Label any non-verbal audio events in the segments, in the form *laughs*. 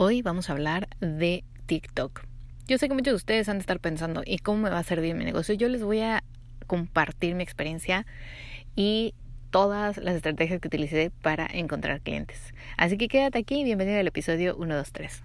Hoy vamos a hablar de TikTok. Yo sé que muchos de ustedes han de estar pensando, ¿y cómo me va a servir mi negocio? Yo les voy a compartir mi experiencia y todas las estrategias que utilicé para encontrar clientes. Así que quédate aquí y bienvenido al episodio 123.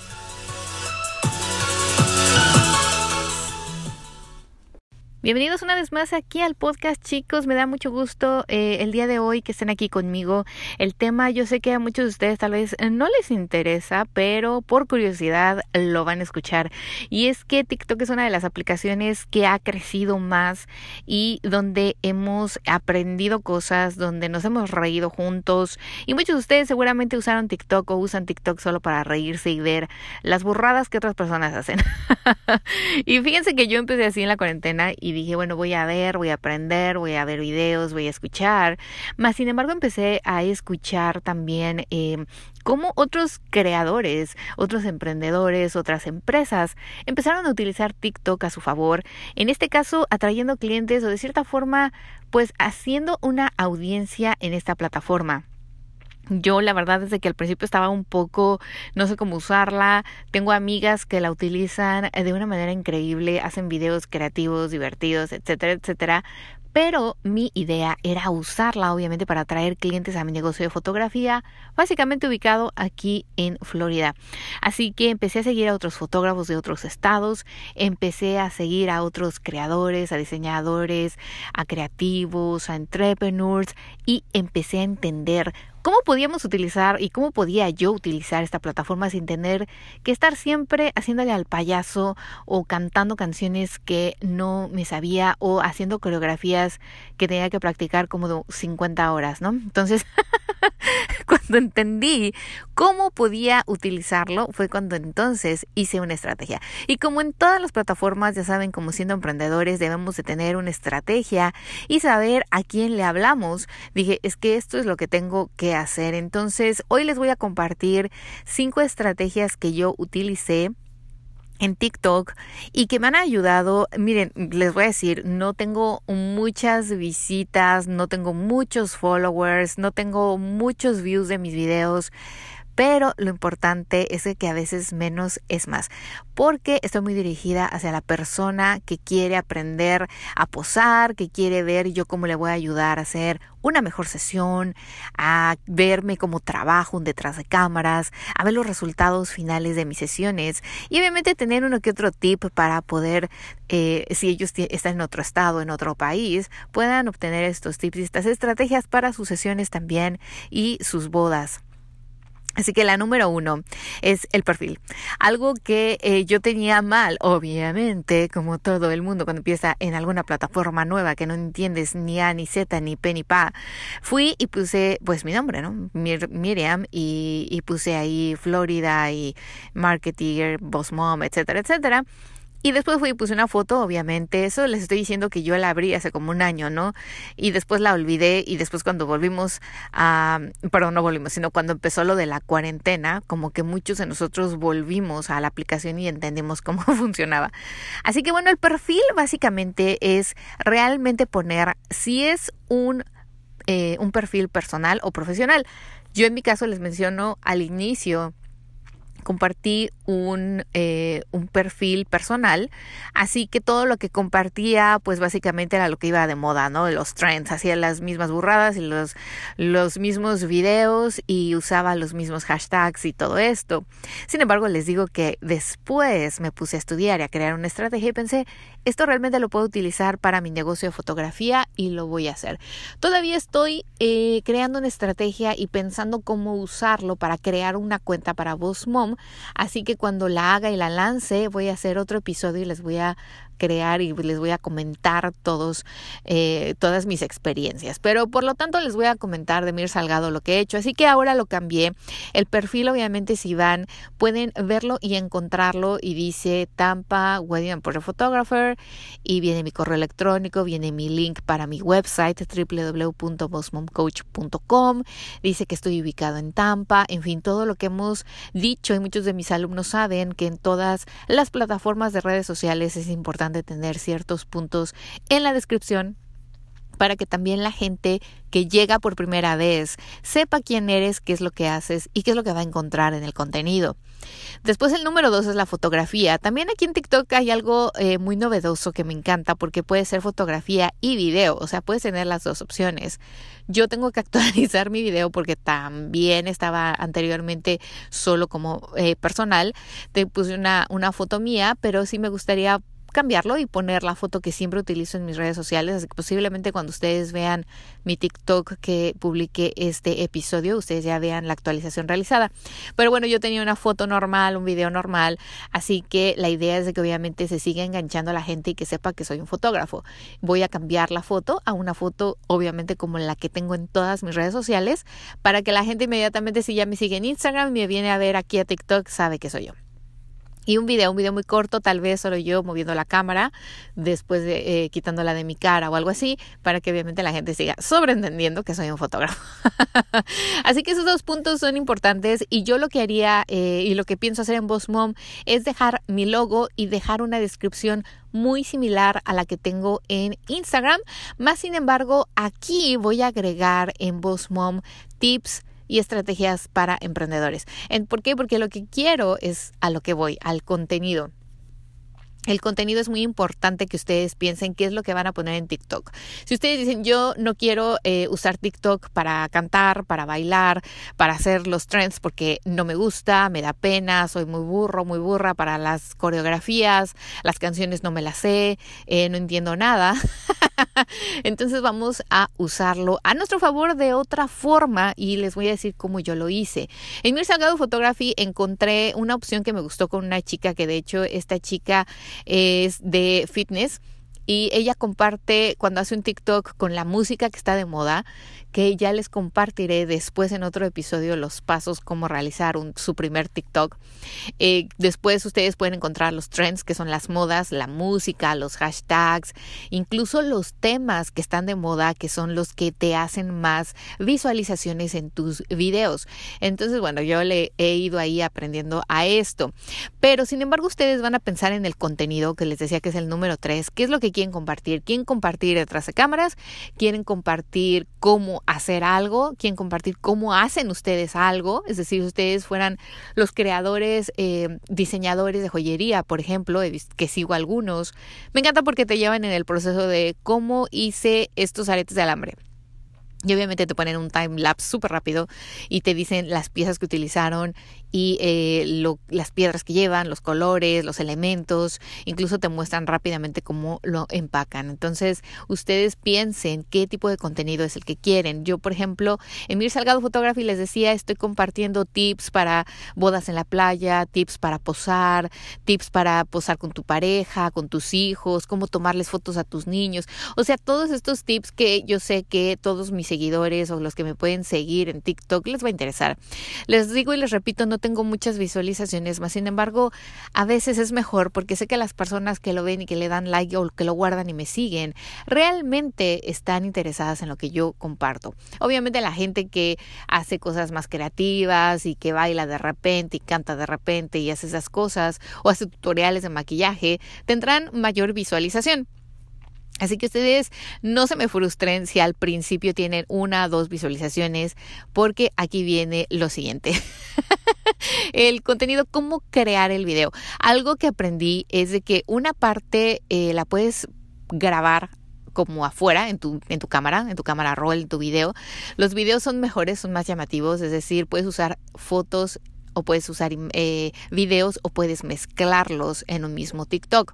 Bienvenidos una vez más aquí al podcast chicos, me da mucho gusto eh, el día de hoy que estén aquí conmigo. El tema yo sé que a muchos de ustedes tal vez no les interesa, pero por curiosidad lo van a escuchar. Y es que TikTok es una de las aplicaciones que ha crecido más y donde hemos aprendido cosas, donde nos hemos reído juntos. Y muchos de ustedes seguramente usaron TikTok o usan TikTok solo para reírse y ver las burradas que otras personas hacen. *laughs* y fíjense que yo empecé así en la cuarentena y dije, bueno, voy a ver, voy a aprender, voy a ver videos, voy a escuchar. Más sin embargo, empecé a escuchar también eh, cómo otros creadores, otros emprendedores, otras empresas empezaron a utilizar TikTok a su favor. En este caso, atrayendo clientes o de cierta forma, pues haciendo una audiencia en esta plataforma. Yo la verdad desde que al principio estaba un poco, no sé cómo usarla, tengo amigas que la utilizan de una manera increíble, hacen videos creativos, divertidos, etcétera, etcétera, pero mi idea era usarla obviamente para atraer clientes a mi negocio de fotografía, básicamente ubicado aquí en Florida. Así que empecé a seguir a otros fotógrafos de otros estados, empecé a seguir a otros creadores, a diseñadores, a creativos, a entrepreneurs y empecé a entender ¿Cómo podíamos utilizar y cómo podía yo utilizar esta plataforma sin tener que estar siempre haciéndole al payaso o cantando canciones que no me sabía o haciendo coreografías que tenía que practicar como 50 horas, ¿no? Entonces, *laughs* cuando entendí cómo podía utilizarlo, fue cuando entonces hice una estrategia. Y como en todas las plataformas, ya saben, como siendo emprendedores, debemos de tener una estrategia y saber a quién le hablamos. Dije, es que esto es lo que tengo que hacer. Entonces, hoy les voy a compartir cinco estrategias que yo utilicé en TikTok y que me han ayudado. Miren, les voy a decir, no tengo muchas visitas, no tengo muchos followers, no tengo muchos views de mis videos, pero lo importante es que a veces menos es más, porque estoy muy dirigida hacia la persona que quiere aprender a posar, que quiere ver yo cómo le voy a ayudar a hacer una mejor sesión, a verme cómo trabajo detrás de cámaras, a ver los resultados finales de mis sesiones y obviamente tener uno que otro tip para poder, eh, si ellos están en otro estado, en otro país, puedan obtener estos tips y estas estrategias para sus sesiones también y sus bodas. Así que la número uno es el perfil. Algo que eh, yo tenía mal, obviamente, como todo el mundo cuando empieza en alguna plataforma nueva que no entiendes ni A, ni Z, ni P, ni Pa. Fui y puse pues mi nombre, ¿no? Miriam y, y puse ahí Florida y Marketeer, Boss Mom, etcétera, etcétera. Y después fui y puse una foto, obviamente. Eso les estoy diciendo que yo la abrí hace como un año, ¿no? Y después la olvidé y después cuando volvimos a, perdón, no volvimos, sino cuando empezó lo de la cuarentena, como que muchos de nosotros volvimos a la aplicación y entendimos *laughs* cómo funcionaba. Así que bueno, el perfil básicamente es realmente poner si es un, eh, un perfil personal o profesional. Yo en mi caso les menciono al inicio compartí un, eh, un perfil personal, así que todo lo que compartía, pues básicamente era lo que iba de moda, ¿no? Los trends, hacía las mismas burradas y los, los mismos videos y usaba los mismos hashtags y todo esto. Sin embargo, les digo que después me puse a estudiar y a crear una estrategia y pensé, esto realmente lo puedo utilizar para mi negocio de fotografía y lo voy a hacer. Todavía estoy eh, creando una estrategia y pensando cómo usarlo para crear una cuenta para Boss Mom, así que cuando la haga y la lance voy a hacer otro episodio y les voy a crear y les voy a comentar todos, eh, todas mis experiencias. Pero por lo tanto les voy a comentar de Mir Salgado lo que he hecho. Así que ahora lo cambié. El perfil, obviamente, si van, pueden verlo y encontrarlo. Y dice Tampa Wedding and Portrait Photographer. Y viene mi correo electrónico, viene mi link para mi website www.bossmomcoach.com. Dice que estoy ubicado en Tampa. En fin, todo lo que hemos dicho y muchos de mis alumnos saben que en todas las plataformas de redes sociales es importante tener ciertos puntos en la descripción para que también la gente que llega por primera vez sepa quién eres, qué es lo que haces y qué es lo que va a encontrar en el contenido. Después el número dos es la fotografía. También aquí en TikTok hay algo eh, muy novedoso que me encanta porque puede ser fotografía y video, o sea, puedes tener las dos opciones. Yo tengo que *laughs* actualizar mi video porque también estaba anteriormente solo como eh, personal. Te puse una, una foto mía, pero sí me gustaría cambiarlo y poner la foto que siempre utilizo en mis redes sociales, así que posiblemente cuando ustedes vean mi TikTok que publique este episodio, ustedes ya vean la actualización realizada. Pero bueno, yo tenía una foto normal, un video normal, así que la idea es de que obviamente se siga enganchando a la gente y que sepa que soy un fotógrafo. Voy a cambiar la foto a una foto obviamente como la que tengo en todas mis redes sociales para que la gente inmediatamente si ya me sigue en Instagram y me viene a ver aquí a TikTok sabe que soy yo. Y un video, un video muy corto, tal vez solo yo moviendo la cámara, después de eh, quitándola de mi cara o algo así, para que obviamente la gente siga sobreentendiendo que soy un fotógrafo. *laughs* así que esos dos puntos son importantes y yo lo que haría eh, y lo que pienso hacer en Boss Mom es dejar mi logo y dejar una descripción muy similar a la que tengo en Instagram. Más sin embargo, aquí voy a agregar en Boss Mom tips y estrategias para emprendedores. ¿Por qué? Porque lo que quiero es a lo que voy, al contenido. El contenido es muy importante que ustedes piensen qué es lo que van a poner en TikTok. Si ustedes dicen yo no quiero eh, usar TikTok para cantar, para bailar, para hacer los trends porque no me gusta, me da pena, soy muy burro, muy burra para las coreografías, las canciones no me las sé, eh, no entiendo nada. *laughs* *laughs* Entonces vamos a usarlo a nuestro favor de otra forma y les voy a decir cómo yo lo hice. En mi Salgado Photography encontré una opción que me gustó con una chica que de hecho esta chica es de fitness y ella comparte cuando hace un TikTok con la música que está de moda que ya les compartiré después en otro episodio los pasos cómo realizar un, su primer TikTok. Eh, después ustedes pueden encontrar los trends que son las modas, la música, los hashtags, incluso los temas que están de moda que son los que te hacen más visualizaciones en tus videos. Entonces, bueno, yo le he ido ahí aprendiendo a esto. Pero sin embargo, ustedes van a pensar en el contenido que les decía que es el número 3, qué es lo que quieren compartir. Quieren compartir detrás de cámaras, quieren compartir cómo hacer algo, quieren compartir cómo hacen ustedes algo, es decir, ustedes fueran los creadores, eh, diseñadores de joyería, por ejemplo, que sigo algunos. Me encanta porque te llevan en el proceso de cómo hice estos aretes de alambre. Y obviamente te ponen un time lapse súper rápido y te dicen las piezas que utilizaron y eh, lo, las piedras que llevan, los colores, los elementos, incluso te muestran rápidamente cómo lo empacan. Entonces, ustedes piensen qué tipo de contenido es el que quieren. Yo, por ejemplo, en Mir Salgado Photography les decía, estoy compartiendo tips para bodas en la playa, tips para posar, tips para posar con tu pareja, con tus hijos, cómo tomarles fotos a tus niños. O sea, todos estos tips que yo sé que todos mis seguidores o los que me pueden seguir en TikTok les va a interesar. Les digo y les repito, no tengo muchas visualizaciones más, sin embargo, a veces es mejor porque sé que las personas que lo ven y que le dan like o que lo guardan y me siguen, realmente están interesadas en lo que yo comparto. Obviamente la gente que hace cosas más creativas y que baila de repente y canta de repente y hace esas cosas o hace tutoriales de maquillaje, tendrán mayor visualización. Así que ustedes no se me frustren si al principio tienen una o dos visualizaciones, porque aquí viene lo siguiente. *laughs* el contenido, cómo crear el video. Algo que aprendí es de que una parte eh, la puedes grabar como afuera en tu, en tu cámara, en tu cámara roll, en tu video. Los videos son mejores, son más llamativos, es decir, puedes usar fotos o puedes usar eh, videos o puedes mezclarlos en un mismo TikTok.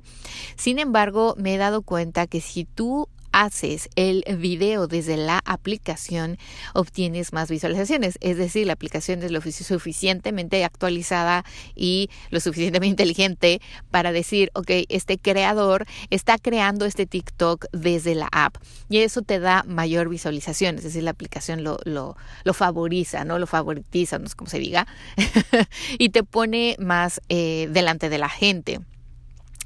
Sin embargo, me he dado cuenta que si tú haces el video desde la aplicación, obtienes más visualizaciones. Es decir, la aplicación es lo suficientemente actualizada y lo suficientemente *laughs* inteligente para decir, ok, este creador está creando este TikTok desde la app y eso te da mayor visualización. Es decir, la aplicación lo, lo, favoriza, ¿no? Lo favoritiza, no sé cómo se diga, *laughs* y te pone más eh, delante de la gente.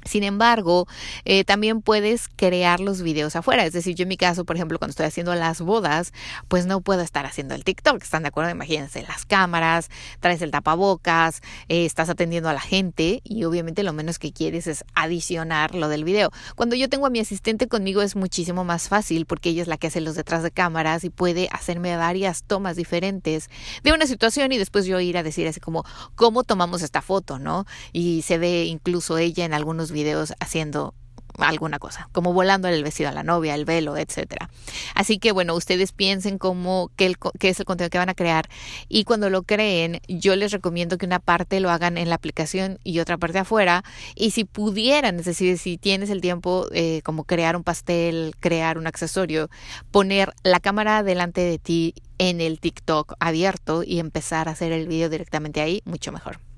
Sin embargo, eh, también puedes crear los videos afuera. Es decir, yo en mi caso, por ejemplo, cuando estoy haciendo las bodas, pues no puedo estar haciendo el TikTok. ¿Están de acuerdo? Imagínense las cámaras, traes el tapabocas, eh, estás atendiendo a la gente y obviamente lo menos que quieres es adicionar lo del video. Cuando yo tengo a mi asistente conmigo es muchísimo más fácil porque ella es la que hace los detrás de cámaras y puede hacerme varias tomas diferentes de una situación y después yo ir a decir así como, ¿cómo tomamos esta foto? ¿No? Y se ve incluso ella en algunos videos haciendo alguna cosa, como volando el vestido a la novia, el velo, etcétera. Así que bueno, ustedes piensen cómo qué, es el contenido que van a crear y cuando lo creen, yo les recomiendo que una parte lo hagan en la aplicación y otra parte afuera. Y si pudieran, es decir, si tienes el tiempo eh, como crear un pastel, crear un accesorio, poner la cámara delante de ti en el TikTok abierto y empezar a hacer el video directamente ahí, mucho mejor.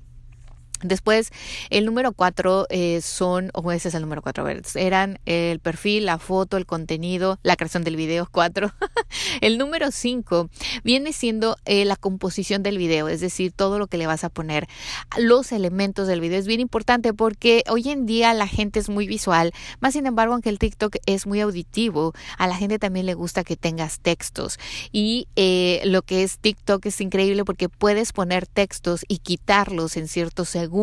Después, el número cuatro eh, son, o ese es el número cuatro, eran el perfil, la foto, el contenido, la creación del video, *laughs* cuatro. el número cinco viene siendo eh, la composición del video, es decir, todo lo que le vas a poner, los elementos del video. Es bien importante porque hoy en día la gente es muy visual, más sin embargo, aunque el TikTok es muy auditivo, a la gente también le gusta que tengas textos. Y eh, lo que es TikTok es increíble porque puedes poner textos y quitarlos en ciertos segundos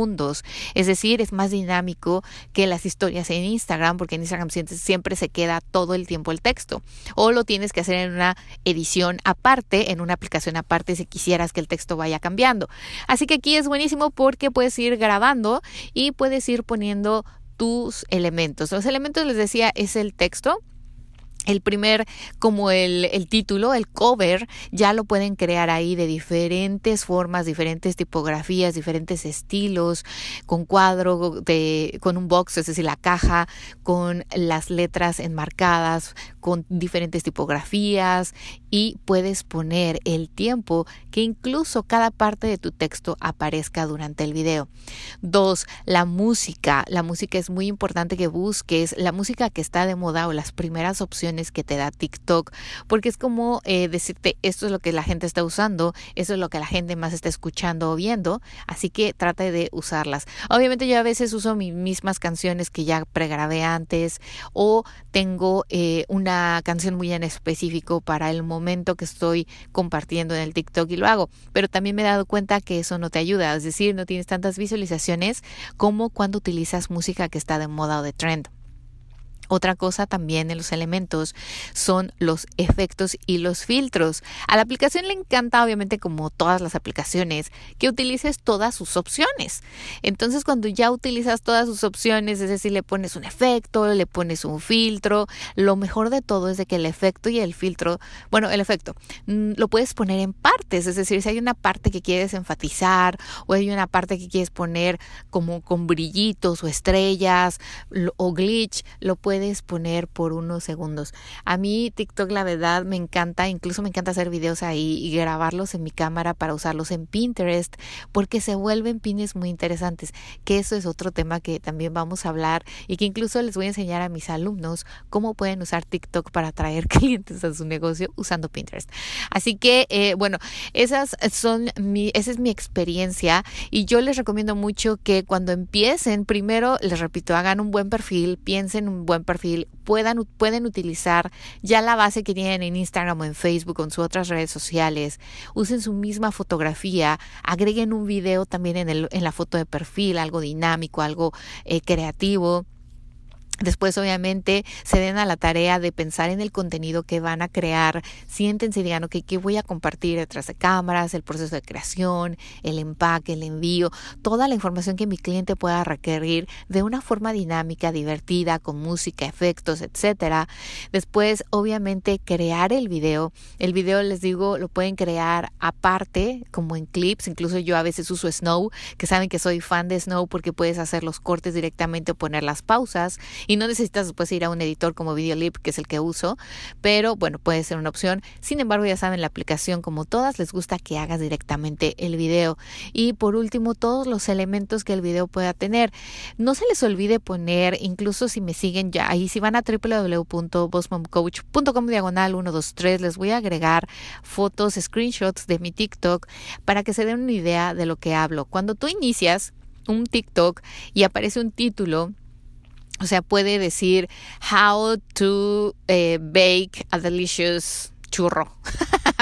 Es decir, es más dinámico que las historias en Instagram, porque en Instagram siempre se queda todo el tiempo el texto. O lo tienes que hacer en una edición aparte, en una aplicación aparte, si quisieras que el texto vaya cambiando. Así que aquí es buenísimo porque puedes ir grabando y puedes ir poniendo tus elementos. Los elementos, les decía, es el texto el primer, como el, el, título, el cover, ya lo pueden crear ahí de diferentes formas, diferentes tipografías, diferentes estilos, con cuadro, de, con un box, es decir, la caja, con las letras enmarcadas, con diferentes tipografías y puedes poner el tiempo que incluso cada parte de tu texto aparezca durante el video. Dos, la música. La música es muy importante que busques la música que está de moda o las primeras opciones que te da TikTok, porque es como eh, decirte esto es lo que la gente está usando, eso es lo que la gente más está escuchando o viendo, así que trata de usarlas. Obviamente yo a veces uso mis mismas canciones que ya pregrabé antes o tengo eh, una canción muy en específico para el momento que estoy compartiendo en el TikTok y lo hago, pero también me he dado cuenta que eso no te ayuda, es decir, no tienes tantas visualizaciones como cuando utilizas música que está de moda o de trend. Otra cosa también en los elementos son los efectos y los filtros. A la aplicación le encanta, obviamente como todas las aplicaciones, que utilices todas sus opciones. Entonces cuando ya utilizas todas sus opciones, es decir, le pones un efecto, le pones un filtro, lo mejor de todo es de que el efecto y el filtro, bueno, el efecto, mm, lo puedes poner en partes, es decir, si hay una parte que quieres enfatizar o hay una parte que quieres poner como con brillitos o estrellas o glitch, lo puedes poner por unos segundos. A mí TikTok la verdad me encanta, incluso me encanta hacer videos ahí y grabarlos en mi cámara para usarlos en Pinterest porque se vuelven pines muy interesantes, que eso es otro tema que también vamos a hablar y que incluso les voy a enseñar a mis alumnos cómo pueden usar TikTok para atraer *laughs* clientes a su negocio usando Pinterest. Así que, eh, bueno, esas son mi, esa es mi experiencia y yo les recomiendo mucho que cuando empiecen, primero, les repito, hagan un buen perfil, piensen un buen perfil puedan, pueden utilizar ya la base que tienen en Instagram o en Facebook o en sus otras redes sociales. Usen su misma fotografía, agreguen un video también en, el, en la foto de perfil, algo dinámico, algo eh, creativo Después, obviamente, se den a la tarea de pensar en el contenido que van a crear. Siéntense y digan, ok, ¿qué voy a compartir detrás de cámaras? El proceso de creación, el empaque, el envío, toda la información que mi cliente pueda requerir de una forma dinámica, divertida, con música, efectos, etcétera. Después, obviamente, crear el video. El video, les digo, lo pueden crear aparte, como en clips. Incluso yo a veces uso Snow, que saben que soy fan de Snow porque puedes hacer los cortes directamente o poner las pausas y no necesitas después ir a un editor como Videolip, que es el que uso, pero bueno, puede ser una opción. Sin embargo, ya saben, la aplicación como todas les gusta que hagas directamente el video. Y por último, todos los elementos que el video pueda tener. No se les olvide poner, incluso si me siguen ya, ahí si van a www.bossmomcoach.com diagonal 123, les voy a agregar fotos, screenshots de mi TikTok para que se den una idea de lo que hablo. Cuando tú inicias un TikTok y aparece un título, o sea, puede decir how to eh, bake a delicious churro.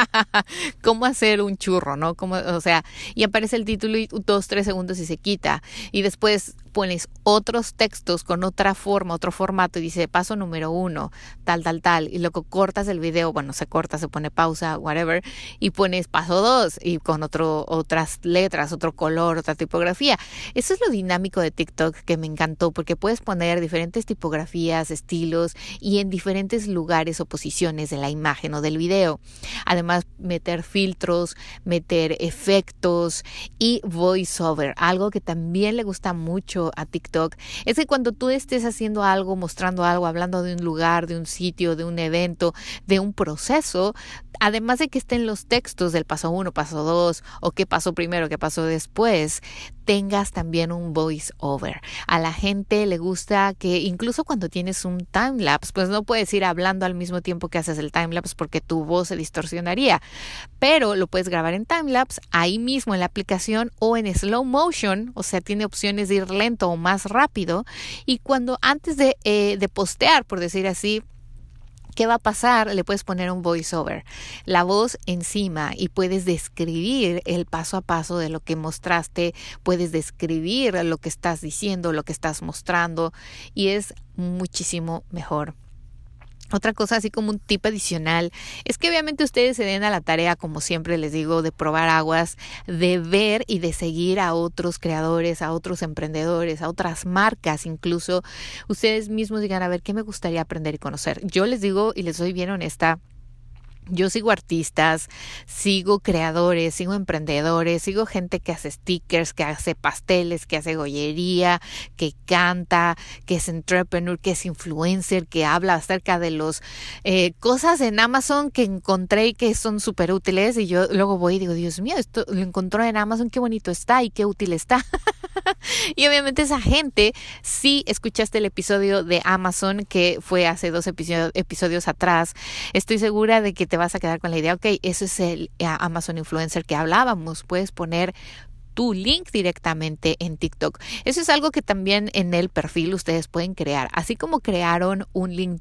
*laughs* cómo hacer un churro, ¿no? O sea, y aparece el título y dos, tres segundos y se quita. Y después pones otros textos con otra forma, otro formato y dice paso número uno, tal, tal, tal, y luego cortas el video, bueno, se corta, se pone pausa, whatever, y pones paso dos y con otro, otras letras, otro color, otra tipografía. Eso es lo dinámico de TikTok que me encantó porque puedes poner diferentes tipografías, estilos y en diferentes lugares o posiciones de la imagen o del video. Además, meter filtros, meter efectos y voiceover, algo que también le gusta mucho a TikTok es que cuando tú estés haciendo algo, mostrando algo, hablando de un lugar, de un sitio, de un evento, de un proceso, además de que estén los textos del paso uno, paso dos, o qué pasó primero, qué pasó después, tengas también un voice over. A la gente le gusta que incluso cuando tienes un time lapse, pues no puedes ir hablando al mismo tiempo que haces el time lapse porque tu voz se distorsionaría, pero lo puedes grabar en time lapse ahí mismo en la aplicación o en slow motion, o sea, tiene opciones de ir lento o más rápido y cuando antes de, eh, de postear, por decir así, ¿Qué va a pasar? Le puedes poner un voiceover, la voz encima y puedes describir el paso a paso de lo que mostraste, puedes describir lo que estás diciendo, lo que estás mostrando y es muchísimo mejor. Otra cosa, así como un tip adicional, es que obviamente ustedes se den a la tarea, como siempre les digo, de probar aguas, de ver y de seguir a otros creadores, a otros emprendedores, a otras marcas, incluso ustedes mismos digan, a ver, ¿qué me gustaría aprender y conocer? Yo les digo y les soy bien honesta, yo sigo artistas, sigo creadores, sigo emprendedores, sigo gente que hace stickers, que hace pasteles, que hace gollería, que canta, que es entrepreneur, que es influencer, que habla acerca de los eh, cosas en Amazon que encontré y que son súper útiles. Y yo luego voy y digo, Dios mío, esto lo encontró en Amazon, qué bonito está y qué útil está. *laughs* y obviamente esa gente, si escuchaste el episodio de Amazon que fue hace dos episodios atrás, estoy segura de que te vas a quedar con la idea, ok, ese es el eh, Amazon Influencer que hablábamos, puedes poner tu link directamente en TikTok. Eso es algo que también en el perfil ustedes pueden crear. Así como crearon un link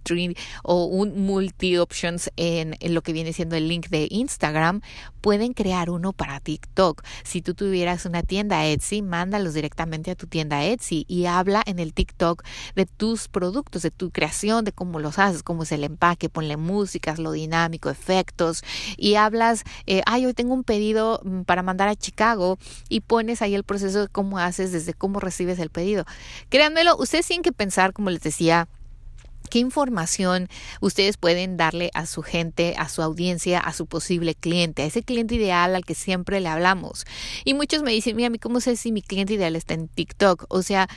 o un multi options en, en, lo que viene siendo el link de Instagram, pueden crear uno para TikTok. Si tú tuvieras una tienda Etsy, mándalos directamente a tu tienda Etsy y habla en el TikTok de tus productos, de tu creación, de cómo los haces, cómo es el empaque, ponle músicas, lo dinámico, efectos y hablas, eh, ay, hoy tengo un pedido mm, para mandar a Chicago y pones ahí el proceso de cómo haces, desde cómo recibes el pedido. Créanmelo, ustedes tienen que pensar, como les decía, ¿Qué información ustedes pueden darle a su gente, a su audiencia, a su posible cliente, a ese cliente ideal al que siempre le hablamos? Y muchos me dicen, mira, ¿cómo sé si mi cliente ideal está en TikTok? O sea,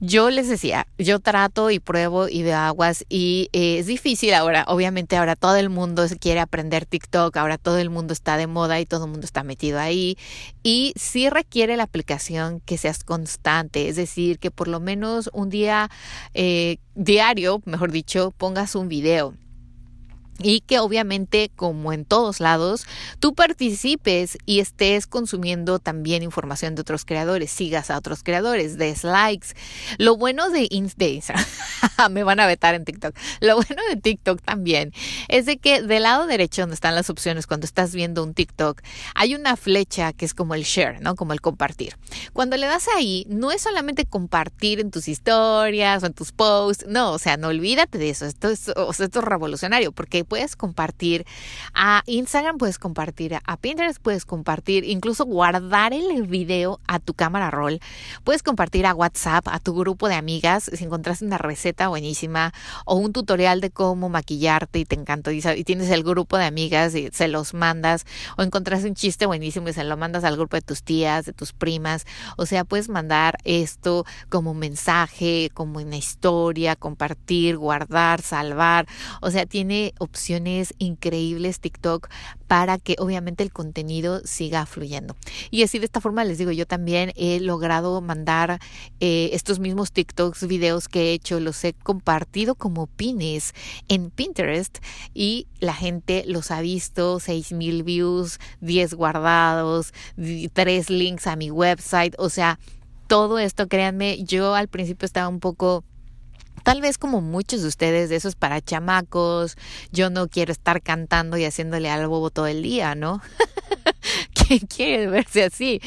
yo les decía, yo trato y pruebo y de aguas y eh, es difícil ahora, obviamente ahora todo el mundo quiere aprender TikTok, ahora todo el mundo está de moda y todo el mundo está metido ahí y sí requiere la aplicación que seas constante, es decir, que por lo menos un día eh, diario, mejor dicho, pongas un video y que obviamente como en todos lados tú participes y estés consumiendo también información de otros creadores, sigas a otros creadores, des likes. Lo bueno de, Instagram, *laughs* me van a vetar en TikTok, lo bueno de TikTok también es de que del lado derecho donde están las opciones cuando estás viendo un TikTok hay una flecha que es como el share, ¿no? Como el compartir. Cuando le das ahí no es solamente compartir en tus historias o en tus posts, no, o sea, no olvídate de eso, esto es, esto es revolucionario porque puedes compartir a Instagram, puedes compartir a Pinterest, puedes compartir, incluso guardar el video a tu cámara roll, puedes compartir a WhatsApp, a tu grupo de amigas, si encontraste una receta buenísima o un tutorial de cómo maquillarte y te encantó y, tienes el grupo de amigas y se los mandas o encontraste un chiste buenísimo y se lo mandas al grupo de tus tías, de tus primas, o sea, puedes mandar esto como mensaje, como una historia, compartir, guardar, salvar, o sea, tiene increíbles TikTok para que obviamente el contenido siga fluyendo. Y así de esta forma les digo, yo también he logrado mandar eh, estos mismos TikToks, videos que he hecho, los he compartido como pines en Pinterest y la gente los ha visto, mil views, 10 guardados, tres links a mi website, o sea, todo esto, créanme, yo al principio estaba un poco Tal vez como muchos de ustedes, de esos para chamacos, yo no quiero estar cantando y haciéndole al bobo todo el día, ¿no? *laughs* ¿Quién *laughs* quiere verse así?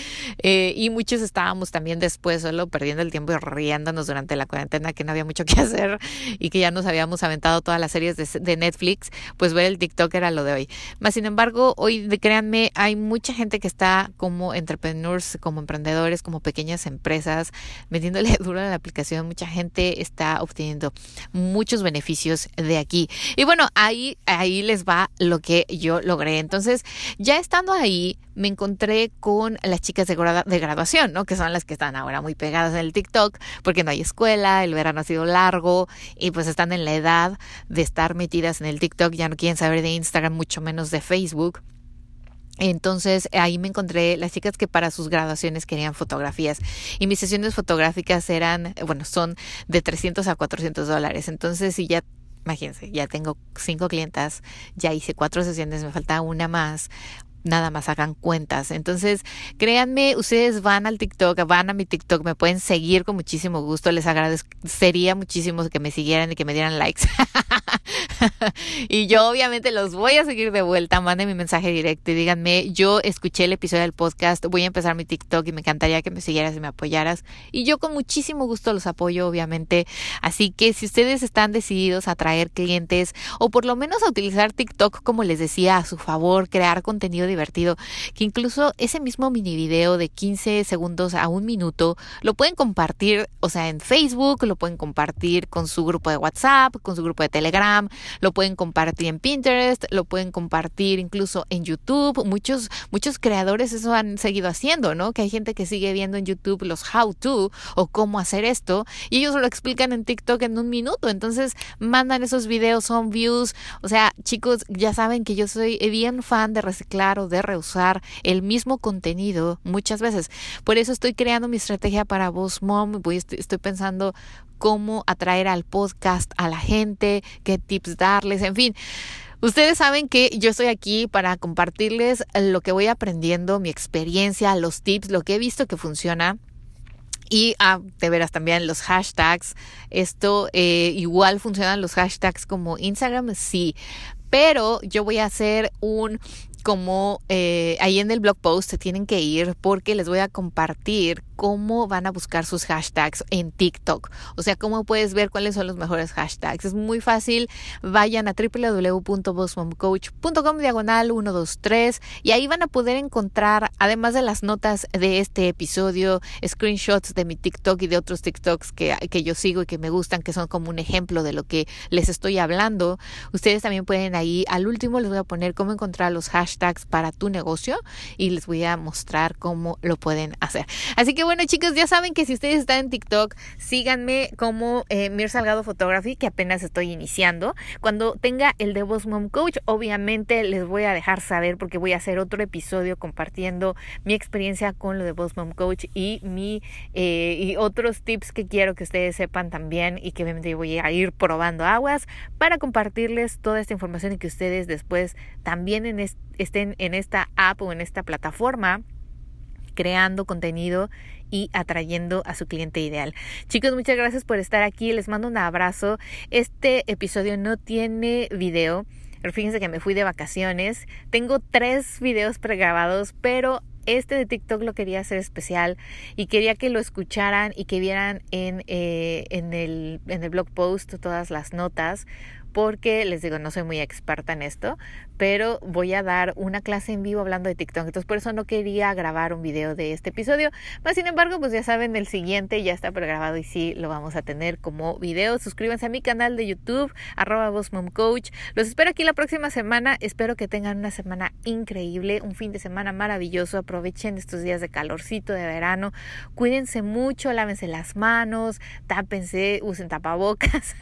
Eh, y muchos estábamos también después solo perdiendo el tiempo y riéndonos durante la cuarentena que no había mucho *laughs* que hacer y que ya nos habíamos aventado todas las series de, Netflix, pues ver el TikTok era lo de hoy. Más sin embargo, hoy, créanme, hay mucha gente que está como entrepreneurs, como emprendedores, como pequeñas empresas, metiéndole *laughs* duro a la aplicación. Mucha gente está obteniendo muchos beneficios de aquí. Y bueno, ahí, ahí les va lo que yo logré. Entonces, ya estando ahí, me encontré con las chicas de, de graduación, ¿no? Que son las que están ahora muy pegadas en el TikTok, porque no hay escuela, el verano ha sido largo y pues están en la edad de estar metidas en el TikTok, ya no quieren saber de Instagram, mucho menos de Facebook. Entonces ahí me encontré las chicas que para sus graduaciones querían fotografías y mis sesiones fotográficas eran, bueno, son de 300 a 400 dólares. Entonces si ya imagínense, ya tengo cinco clientas, ya hice cuatro sesiones, me falta una más nada más hagan cuentas. Entonces, créanme, ustedes van al TikTok, van a mi TikTok, me pueden seguir con muchísimo gusto. Les agradecería muchísimo que me siguieran y que me dieran likes. *laughs* *laughs* y yo obviamente los voy a seguir de vuelta. Manden mi mensaje directo y díganme, yo escuché el episodio del podcast, voy a empezar mi TikTok y me encantaría que me siguieras y me apoyaras. Y yo con muchísimo gusto los apoyo, obviamente. Así que si ustedes están decididos a traer clientes o por lo menos a utilizar TikTok, como les decía, a su favor, crear contenido divertido, que incluso ese mismo mini video de 15 segundos a un minuto lo pueden compartir, o sea, en Facebook, lo pueden compartir con su grupo de WhatsApp, con su grupo de Telegram, lo pueden compartir en Pinterest, lo pueden compartir incluso en YouTube. Muchos, muchos creadores eso han seguido haciendo, ¿no? Que hay gente que sigue viendo en YouTube los how to o cómo hacer esto y ellos lo explican en TikTok en un minuto. Entonces mandan esos videos, son views. O sea, chicos, ya saben que yo soy bien fan de reciclar de reusar el mismo contenido muchas veces. Por eso estoy creando mi estrategia para Voz Mom. Voy, estoy, pensando cómo atraer al podcast a la gente, qué tips darles, en fin. Ustedes saben que yo estoy aquí para compartirles lo que voy aprendiendo, mi experiencia, los tips, lo que he visto que funciona. Y ah, de veras también los hashtags. Esto eh, igual funcionan los hashtags como Instagram, sí. Pero yo voy a hacer un como eh, ahí en el blog post se tienen que ir porque les voy a compartir cómo van a buscar sus hashtags en TikTok. O sea, cómo puedes ver cuáles son los mejores hashtags. Es muy fácil. Vayan a www.bossmomcoach.com diagonal 123 y ahí van a poder encontrar, además de las notas de este episodio, screenshots de mi TikTok y de otros TikToks que, que yo sigo y que me gustan, que son como un ejemplo de lo que les estoy hablando. Ustedes también pueden ahí, al último les voy a poner cómo encontrar los hashtags para tu negocio y les voy a mostrar cómo lo pueden hacer. Así que bueno chicos, ya saben que si ustedes están en TikTok, síganme como eh, Mir Salgado Photography, que apenas estoy iniciando. Cuando tenga el de Boss Mom Coach, obviamente les voy a dejar saber porque voy a hacer otro episodio compartiendo mi experiencia con lo de Boss Mom Coach y mi eh, y otros tips que quiero que ustedes sepan también y que obviamente voy a ir probando aguas para compartirles toda esta información y que ustedes después también estén en esta app o en esta plataforma creando contenido y atrayendo a su cliente ideal. Chicos, muchas gracias por estar aquí. Les mando un abrazo. Este episodio no tiene video. Fíjense que me fui de vacaciones. Tengo tres videos pregrabados, pero este de TikTok lo quería hacer especial y quería que lo escucharan y que vieran en, eh, en, el, en el blog post todas las notas porque les digo, no soy muy experta en esto, pero voy a dar una clase en vivo hablando de TikTok. Entonces por eso no quería grabar un video de este episodio. Mas sin embargo, pues ya saben, el siguiente ya está pregrabado y sí lo vamos a tener como video. Suscríbanse a mi canal de YouTube, arroba Coach. Los espero aquí la próxima semana. Espero que tengan una semana increíble, un fin de semana maravilloso. Aprovechen estos días de calorcito de verano. Cuídense mucho, lávense las manos, tápense, usen tapabocas.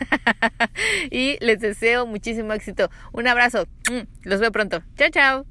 *laughs* y les deseo muchísimo éxito. Un abrazo. Los veo pronto. Chao, chao.